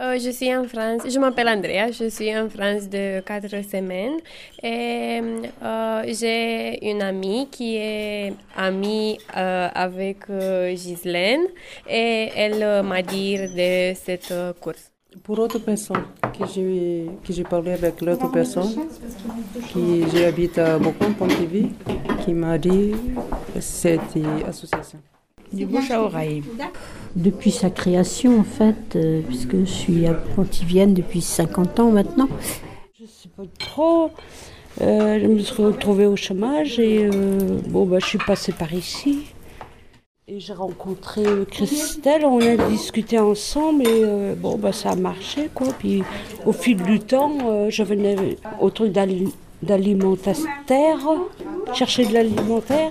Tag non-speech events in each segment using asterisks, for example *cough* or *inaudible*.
Euh, je suis en France. Je m'appelle Andrea. Je suis en France de quatre semaines. Et euh, j'ai une amie qui est amie euh, avec euh, Ghislaine et elle euh, m'a dit de cette euh, course. Pour autre personne que j'ai que j'ai parlé avec l'autre personne qui j'habite à Bocon, Pontivy, qui m'a dit cette association. Du bouche à oreille. Depuis sa création, en fait, euh, puisque je suis pontivienne depuis 50 ans maintenant. Je sais pas trop. Euh, je me suis retrouvée au chômage et euh, bon, bah, je suis passée par ici. Et j'ai rencontré Christelle, on a discuté ensemble et bon, bah, ça a marché quoi. Puis au fil du temps, je venais au truc d'ali- d'alimentaire, chercher de l'alimentaire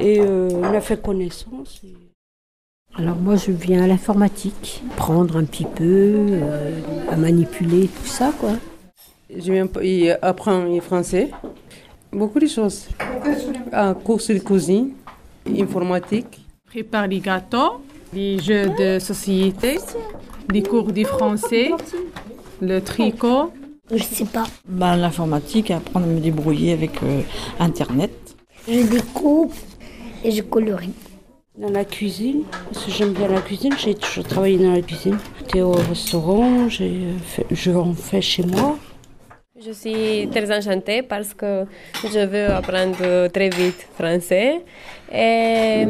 et on a fait connaissance. Alors moi, je viens à l'informatique, prendre un petit peu, euh, à manipuler tout ça, quoi. Je viens y apprendre le français, beaucoup de choses. Un cours de cuisine, informatique. prépare les gâteaux, les jeux de société, les cours de français, le tricot. Je sais pas. Ben, L'informatique, apprendre à me débrouiller avec euh, Internet. Je découpe et je colorie. Dans la cuisine, parce que j'aime bien la cuisine, j'ai toujours travaillé dans la cuisine. J'étais au restaurant, fait- je en fais chez moi. Je suis très enchantée parce que je veux apprendre très vite français. Et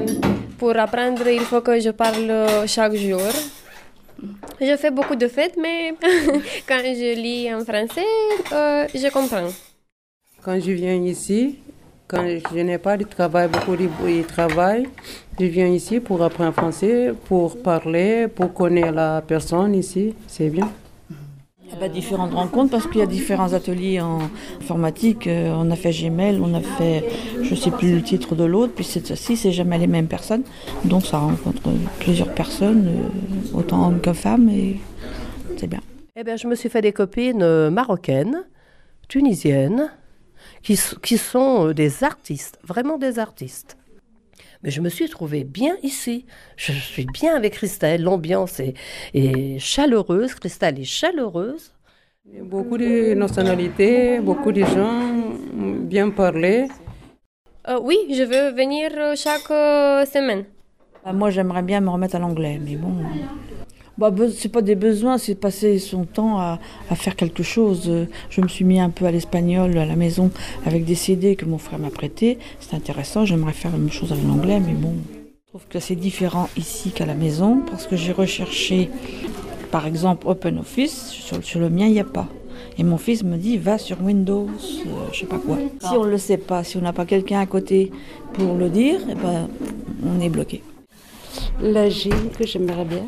pour apprendre, il faut que je parle chaque jour. Je fais beaucoup de fêtes, mais *laughs* quand je lis en français, euh, je comprends. Quand je viens ici, quand je n'ai pas de travail, beaucoup de travail, je viens ici pour apprendre français, pour parler, pour connaître la personne ici. C'est bien. Il y a pas différentes rencontres parce qu'il y a différents ateliers en informatique. Euh, on a fait Gmail, on a fait, je sais plus le titre de l'autre, puis cette fois-ci, c'est jamais les mêmes personnes. Donc ça rencontre plusieurs personnes, euh, autant hommes que femmes, et c'est bien. Eh bien, je me suis fait des copines euh, marocaines, tunisiennes, qui, sont euh, des artistes, vraiment des artistes. Mais je me suis trouvée bien ici. Je suis bien avec Christelle. L'ambiance est, est chaleureuse. Christelle est chaleureuse. Beaucoup de nationalités, beaucoup de gens bien parler. Euh, oui, je veux venir euh, chaque semaine. Bah, moi, j'aimerais bien me remettre à l'anglais, mais bon. Bah, c'est pas des besoins, c'est passer son temps à, faire quelque chose. Je me suis mis un peu à l'espagnol à la maison avec des CD que mon frère m'a prêté. C'est intéressant, j'aimerais faire la même chose avec l'anglais, mais bon. Je trouve que c'est différent ici qu'à la maison parce que j'ai recherché, par exemple, OpenOffice. Sur, sur le mien, il n'y a pas. Et mon fils me dit, va sur Windows, euh, je sais pas quoi. Si on ne le sait pas, si on n'a pas quelqu'un à côté pour le dire, eh ben, on est bloqué. La G que j'aimerais bien.